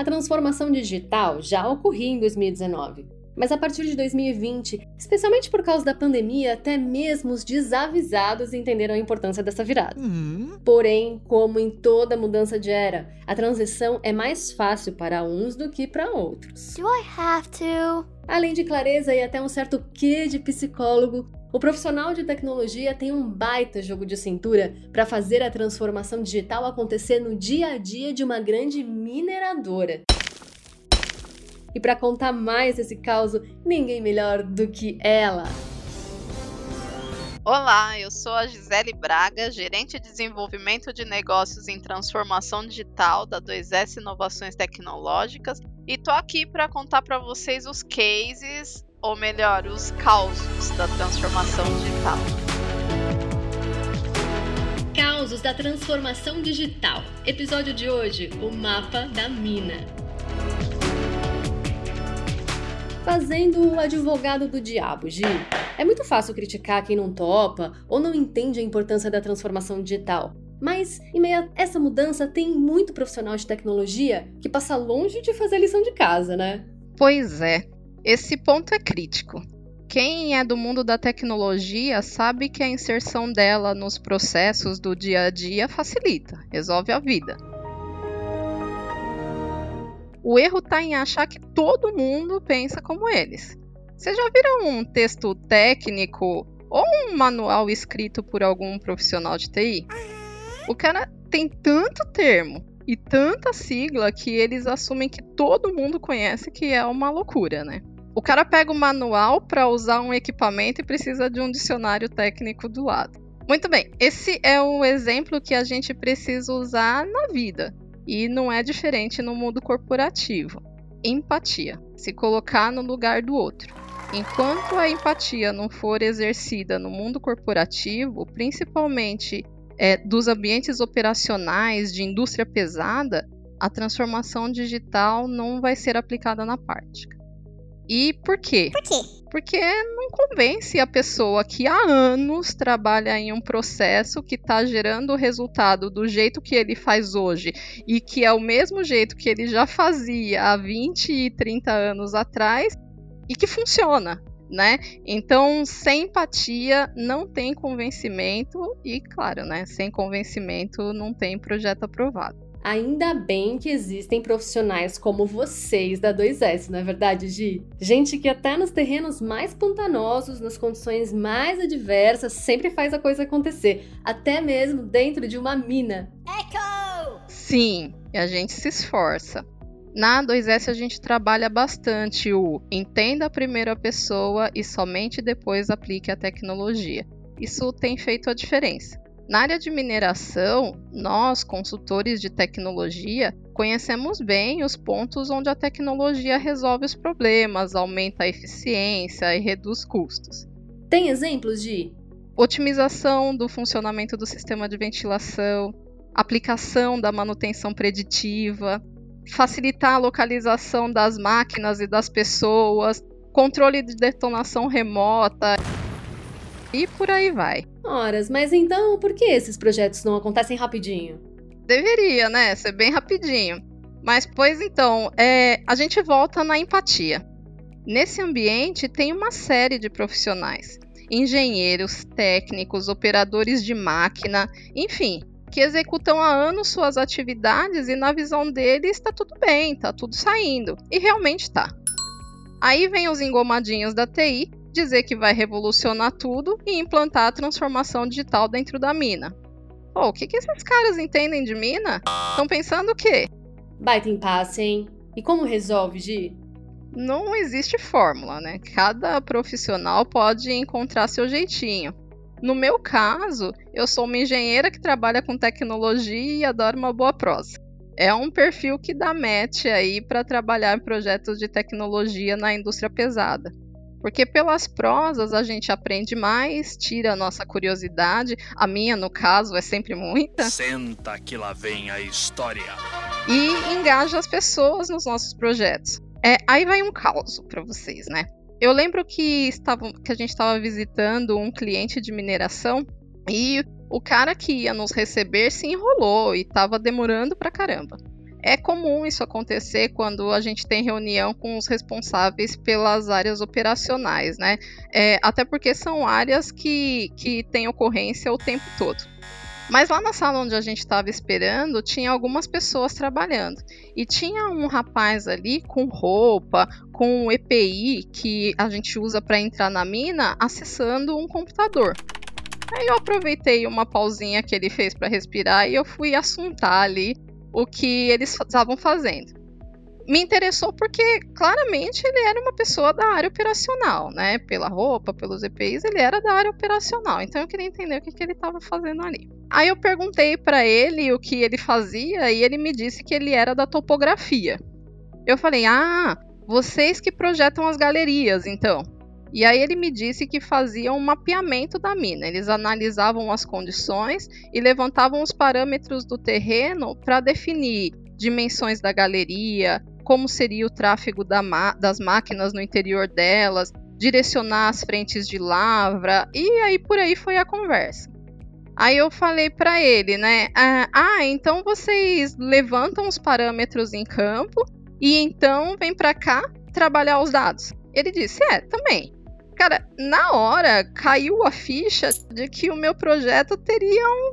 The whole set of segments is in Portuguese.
A transformação digital já ocorria em 2019, mas a partir de 2020, especialmente por causa da pandemia, até mesmo os desavisados entenderam a importância dessa virada. Uhum. Porém, como em toda mudança de era, a transição é mais fácil para uns do que para outros. Do I have to? Além de clareza e até um certo quê de psicólogo, o profissional de tecnologia tem um baita jogo de cintura para fazer a transformação digital acontecer no dia a dia de uma grande mineradora. E para contar mais esse caos, ninguém melhor do que ela. Olá, eu sou a Gisele Braga, gerente de desenvolvimento de negócios em transformação digital da 2S Inovações Tecnológicas e tô aqui para contar para vocês os cases ou melhor, os causos da transformação digital. Causos da transformação digital. Episódio de hoje: o mapa da mina. Fazendo o advogado do diabo, Gi. É muito fácil criticar quem não topa ou não entende a importância da transformação digital. Mas, em meio a essa mudança, tem muito profissional de tecnologia que passa longe de fazer a lição de casa, né? Pois é. Esse ponto é crítico. Quem é do mundo da tecnologia sabe que a inserção dela nos processos do dia a dia facilita, resolve a vida. O erro está em achar que todo mundo pensa como eles. Vocês já viram um texto técnico ou um manual escrito por algum profissional de TI? O cara tem tanto termo e tanta sigla que eles assumem que todo mundo conhece que é uma loucura, né? O cara pega o manual para usar um equipamento e precisa de um dicionário técnico do lado. Muito bem, esse é o exemplo que a gente precisa usar na vida e não é diferente no mundo corporativo. Empatia, se colocar no lugar do outro. Enquanto a empatia não for exercida no mundo corporativo, principalmente é, dos ambientes operacionais de indústria pesada, a transformação digital não vai ser aplicada na prática. E por quê? Por quê? Porque não convence a pessoa que há anos trabalha em um processo que está gerando o resultado do jeito que ele faz hoje e que é o mesmo jeito que ele já fazia há 20 e 30 anos atrás e que funciona. Né? Então, sem empatia não tem convencimento e, claro, né, sem convencimento não tem projeto aprovado. Ainda bem que existem profissionais como vocês da 2S, não é verdade, Gi? Gente que até nos terrenos mais pantanosos, nas condições mais adversas, sempre faz a coisa acontecer, até mesmo dentro de uma mina. Echo! Sim, e a gente se esforça. Na 2S a gente trabalha bastante o entenda a primeira pessoa e somente depois aplique a tecnologia. Isso tem feito a diferença. Na área de mineração, nós, consultores de tecnologia, conhecemos bem os pontos onde a tecnologia resolve os problemas, aumenta a eficiência e reduz custos. Tem exemplos de otimização do funcionamento do sistema de ventilação, aplicação da manutenção preditiva, facilitar a localização das máquinas e das pessoas, controle de detonação remota e por aí vai. Horas, mas então por que esses projetos não acontecem rapidinho? Deveria, né? Ser bem rapidinho. Mas, pois então, é, a gente volta na empatia. Nesse ambiente tem uma série de profissionais: engenheiros, técnicos, operadores de máquina, enfim, que executam há anos suas atividades e na visão deles está tudo bem, está tudo saindo. E realmente está. Aí vem os engomadinhos da TI dizer que vai revolucionar tudo e implantar a transformação digital dentro da mina. Pô, o que, que esses caras entendem de mina? Estão pensando o quê? Baita impasse, hein? E como resolve, Gi? Não existe fórmula, né? Cada profissional pode encontrar seu jeitinho. No meu caso, eu sou uma engenheira que trabalha com tecnologia e adoro uma boa prosa. É um perfil que dá match aí para trabalhar em projetos de tecnologia na indústria pesada. Porque pelas prosas a gente aprende mais, tira a nossa curiosidade. A minha, no caso, é sempre muita. Senta que lá vem a história. E engaja as pessoas nos nossos projetos. É, aí vai um caos para vocês, né? Eu lembro que, estava, que a gente estava visitando um cliente de mineração e o cara que ia nos receber se enrolou e estava demorando pra caramba. É comum isso acontecer quando a gente tem reunião com os responsáveis pelas áreas operacionais, né? É, até porque são áreas que, que têm ocorrência o tempo todo. Mas lá na sala onde a gente estava esperando, tinha algumas pessoas trabalhando. E tinha um rapaz ali com roupa, com o EPI que a gente usa para entrar na mina, acessando um computador. Aí eu aproveitei uma pausinha que ele fez para respirar e eu fui assuntar ali o que eles estavam fazendo me interessou porque claramente ele era uma pessoa da área operacional, né? Pela roupa, pelos EPIs, ele era da área operacional. Então eu queria entender o que, que ele estava fazendo ali. Aí eu perguntei para ele o que ele fazia e ele me disse que ele era da topografia. Eu falei: "Ah, vocês que projetam as galerias, então?" E aí ele me disse que faziam um mapeamento da mina. Eles analisavam as condições e levantavam os parâmetros do terreno para definir dimensões da galeria, como seria o tráfego da das máquinas no interior delas, direcionar as frentes de lavra, e aí por aí foi a conversa. Aí eu falei para ele, né? Ah, ah, então vocês levantam os parâmetros em campo e então vem para cá trabalhar os dados. Ele disse: É, também. Cara, na hora caiu a ficha de que o meu projeto teria um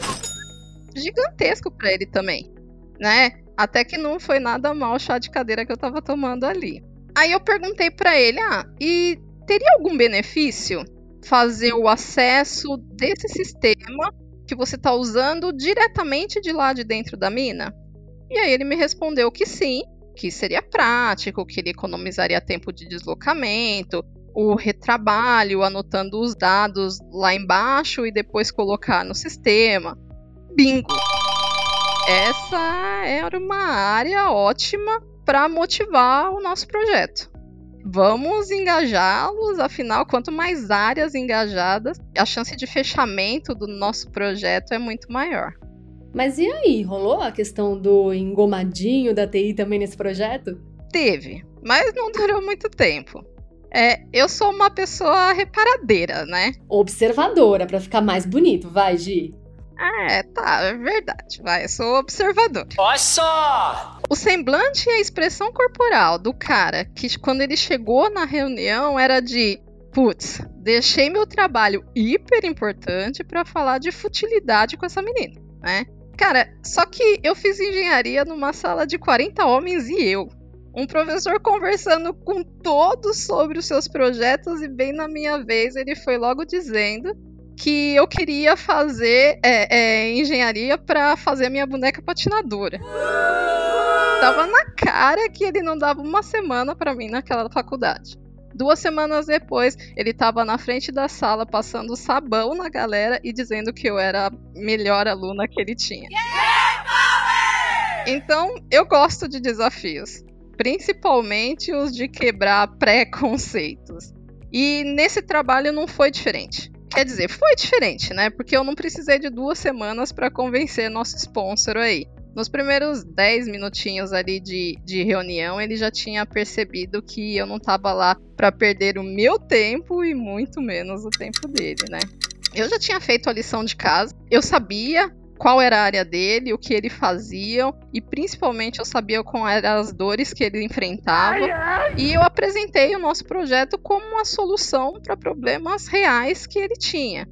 gigantesco para ele também, né? Até que não foi nada mal o chá de cadeira que eu tava tomando ali. Aí eu perguntei para ele: "Ah, e teria algum benefício fazer o acesso desse sistema que você está usando diretamente de lá de dentro da mina?" E aí ele me respondeu que sim, que seria prático, que ele economizaria tempo de deslocamento, o retrabalho, anotando os dados lá embaixo e depois colocar no sistema. Bingo! essa era uma área ótima para motivar o nosso projeto. Vamos engajá-los, afinal, quanto mais áreas engajadas, a chance de fechamento do nosso projeto é muito maior. Mas e aí, rolou a questão do engomadinho da TI também nesse projeto? Teve, mas não durou muito tempo. É, eu sou uma pessoa reparadeira, né? Observadora, para ficar mais bonito, vai, Gi. É, tá, é verdade. Vai, eu sou observador. Olha só! O semblante e a expressão corporal do cara que quando ele chegou na reunião era de putz, deixei meu trabalho hiper importante para falar de futilidade com essa menina, né? Cara, só que eu fiz engenharia numa sala de 40 homens e eu. Um professor conversando com todos sobre os seus projetos e bem na minha vez ele foi logo dizendo que eu queria fazer é, é, engenharia para fazer a minha boneca patinadora. Tava na cara que ele não dava uma semana para mim naquela faculdade. Duas semanas depois, ele estava na frente da sala passando sabão na galera e dizendo que eu era a melhor aluna que ele tinha. Então, eu gosto de desafios, principalmente os de quebrar preconceitos. E nesse trabalho não foi diferente. Quer dizer, foi diferente, né? Porque eu não precisei de duas semanas para convencer nosso sponsor aí. Nos primeiros 10 minutinhos ali de, de reunião, ele já tinha percebido que eu não estava lá para perder o meu tempo e muito menos o tempo dele, né? Eu já tinha feito a lição de casa, eu sabia qual era a área dele, o que ele fazia e principalmente eu sabia quais eram as dores que ele enfrentava. Ai, ai. E eu apresentei o nosso projeto como uma solução para problemas reais que ele tinha.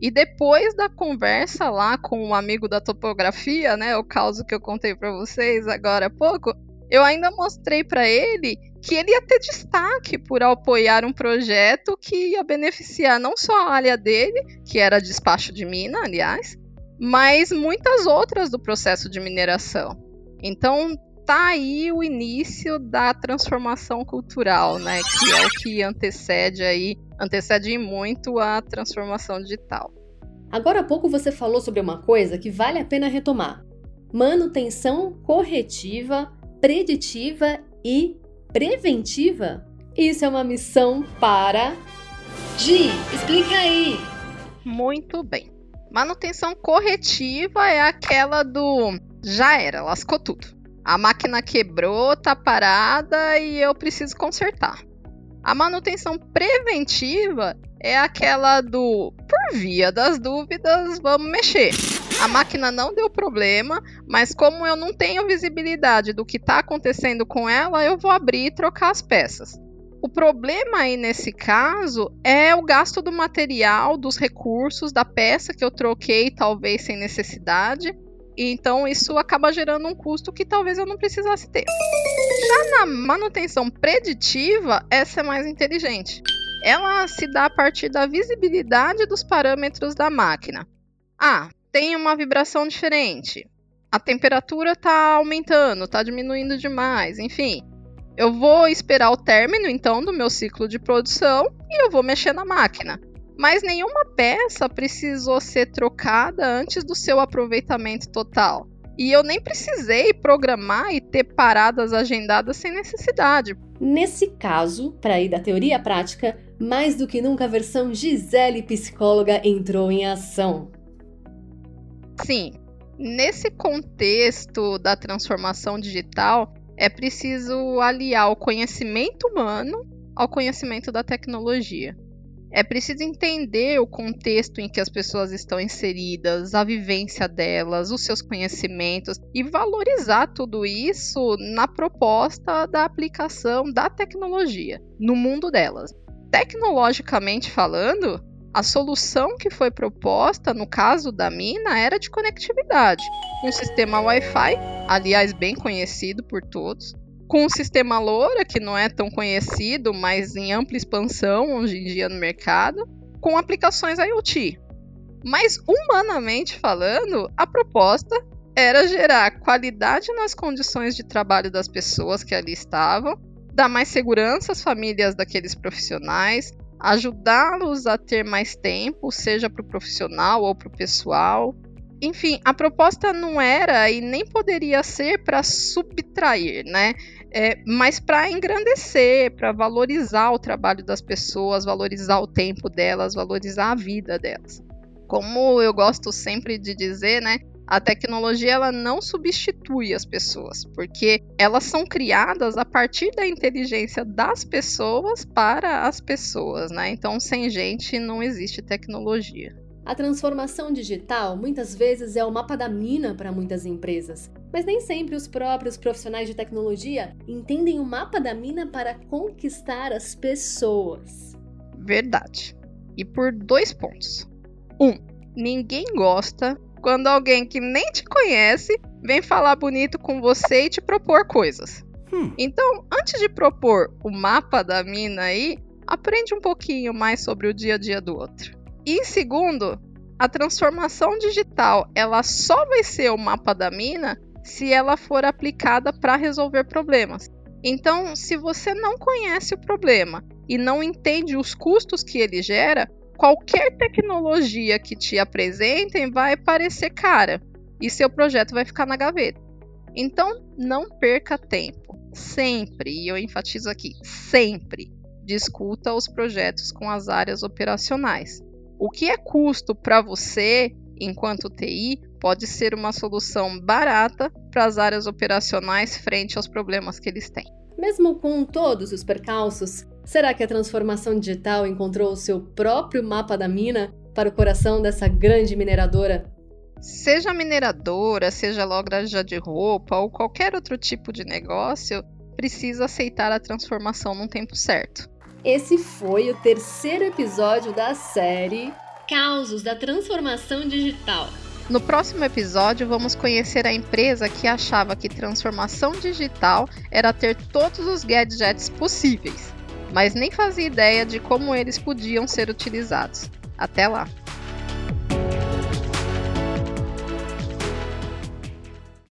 E depois da conversa lá com um amigo da topografia, né, o caso que eu contei para vocês agora há pouco, eu ainda mostrei para ele que ele ia ter destaque por apoiar um projeto que ia beneficiar não só a área dele, que era despacho de mina, aliás, mas muitas outras do processo de mineração. Então tá aí o início da transformação cultural, né, que é o que antecede aí, antecede muito a transformação digital. Agora há pouco você falou sobre uma coisa que vale a pena retomar: manutenção corretiva, preditiva e preventiva. Isso é uma missão para Gi, explica aí. Muito bem. Manutenção corretiva é aquela do já era, lascou tudo. A máquina quebrou, tá parada e eu preciso consertar. A manutenção preventiva é aquela do por via das dúvidas, vamos mexer. A máquina não deu problema, mas como eu não tenho visibilidade do que está acontecendo com ela, eu vou abrir e trocar as peças. O problema aí nesse caso é o gasto do material, dos recursos, da peça que eu troquei, talvez sem necessidade. Então isso acaba gerando um custo que talvez eu não precisasse ter. Já na manutenção preditiva, essa é mais inteligente. Ela se dá a partir da visibilidade dos parâmetros da máquina. Ah, tem uma vibração diferente. A temperatura está aumentando, está diminuindo demais, enfim. Eu vou esperar o término então do meu ciclo de produção e eu vou mexer na máquina. Mas nenhuma peça precisou ser trocada antes do seu aproveitamento total. E eu nem precisei programar e ter paradas agendadas sem necessidade. Nesse caso, para ir da teoria à prática, mais do que nunca a versão Gisele psicóloga entrou em ação. Sim, nesse contexto da transformação digital, é preciso aliar o conhecimento humano ao conhecimento da tecnologia. É preciso entender o contexto em que as pessoas estão inseridas, a vivência delas, os seus conhecimentos e valorizar tudo isso na proposta da aplicação da tecnologia no mundo delas. Tecnologicamente falando, a solução que foi proposta no caso da mina era de conectividade, um sistema Wi-Fi, aliás bem conhecido por todos, com um sistema LoRa que não é tão conhecido, mas em ampla expansão hoje em dia no mercado, com aplicações IoT. Mas humanamente falando, a proposta era gerar qualidade nas condições de trabalho das pessoas que ali estavam, dar mais segurança às famílias daqueles profissionais, ajudá-los a ter mais tempo, seja para o profissional ou para o pessoal. Enfim, a proposta não era e nem poderia ser para subtrair, né? É, mas para engrandecer, para valorizar o trabalho das pessoas, valorizar o tempo delas, valorizar a vida delas. Como eu gosto sempre de dizer, né? A tecnologia ela não substitui as pessoas, porque elas são criadas a partir da inteligência das pessoas para as pessoas, né? Então, sem gente não existe tecnologia. A transformação digital muitas vezes é o mapa da mina para muitas empresas, mas nem sempre os próprios profissionais de tecnologia entendem o mapa da mina para conquistar as pessoas. Verdade. E por dois pontos. Um, ninguém gosta quando alguém que nem te conhece vem falar bonito com você e te propor coisas. Hum. Então, antes de propor o mapa da mina aí, aprende um pouquinho mais sobre o dia a dia do outro. E segundo, a transformação digital, ela só vai ser o mapa da mina se ela for aplicada para resolver problemas. Então, se você não conhece o problema e não entende os custos que ele gera, qualquer tecnologia que te apresentem vai parecer cara e seu projeto vai ficar na gaveta. Então, não perca tempo. Sempre, e eu enfatizo aqui, sempre discuta os projetos com as áreas operacionais. O que é custo para você, enquanto TI, pode ser uma solução barata para as áreas operacionais frente aos problemas que eles têm. Mesmo com todos os percalços, será que a transformação digital encontrou o seu próprio mapa da mina para o coração dessa grande mineradora? Seja mineradora, seja loja de roupa ou qualquer outro tipo de negócio, precisa aceitar a transformação num tempo certo. Esse foi o terceiro episódio da série Causos da Transformação Digital. No próximo episódio, vamos conhecer a empresa que achava que transformação digital era ter todos os gadgets possíveis, mas nem fazia ideia de como eles podiam ser utilizados. Até lá!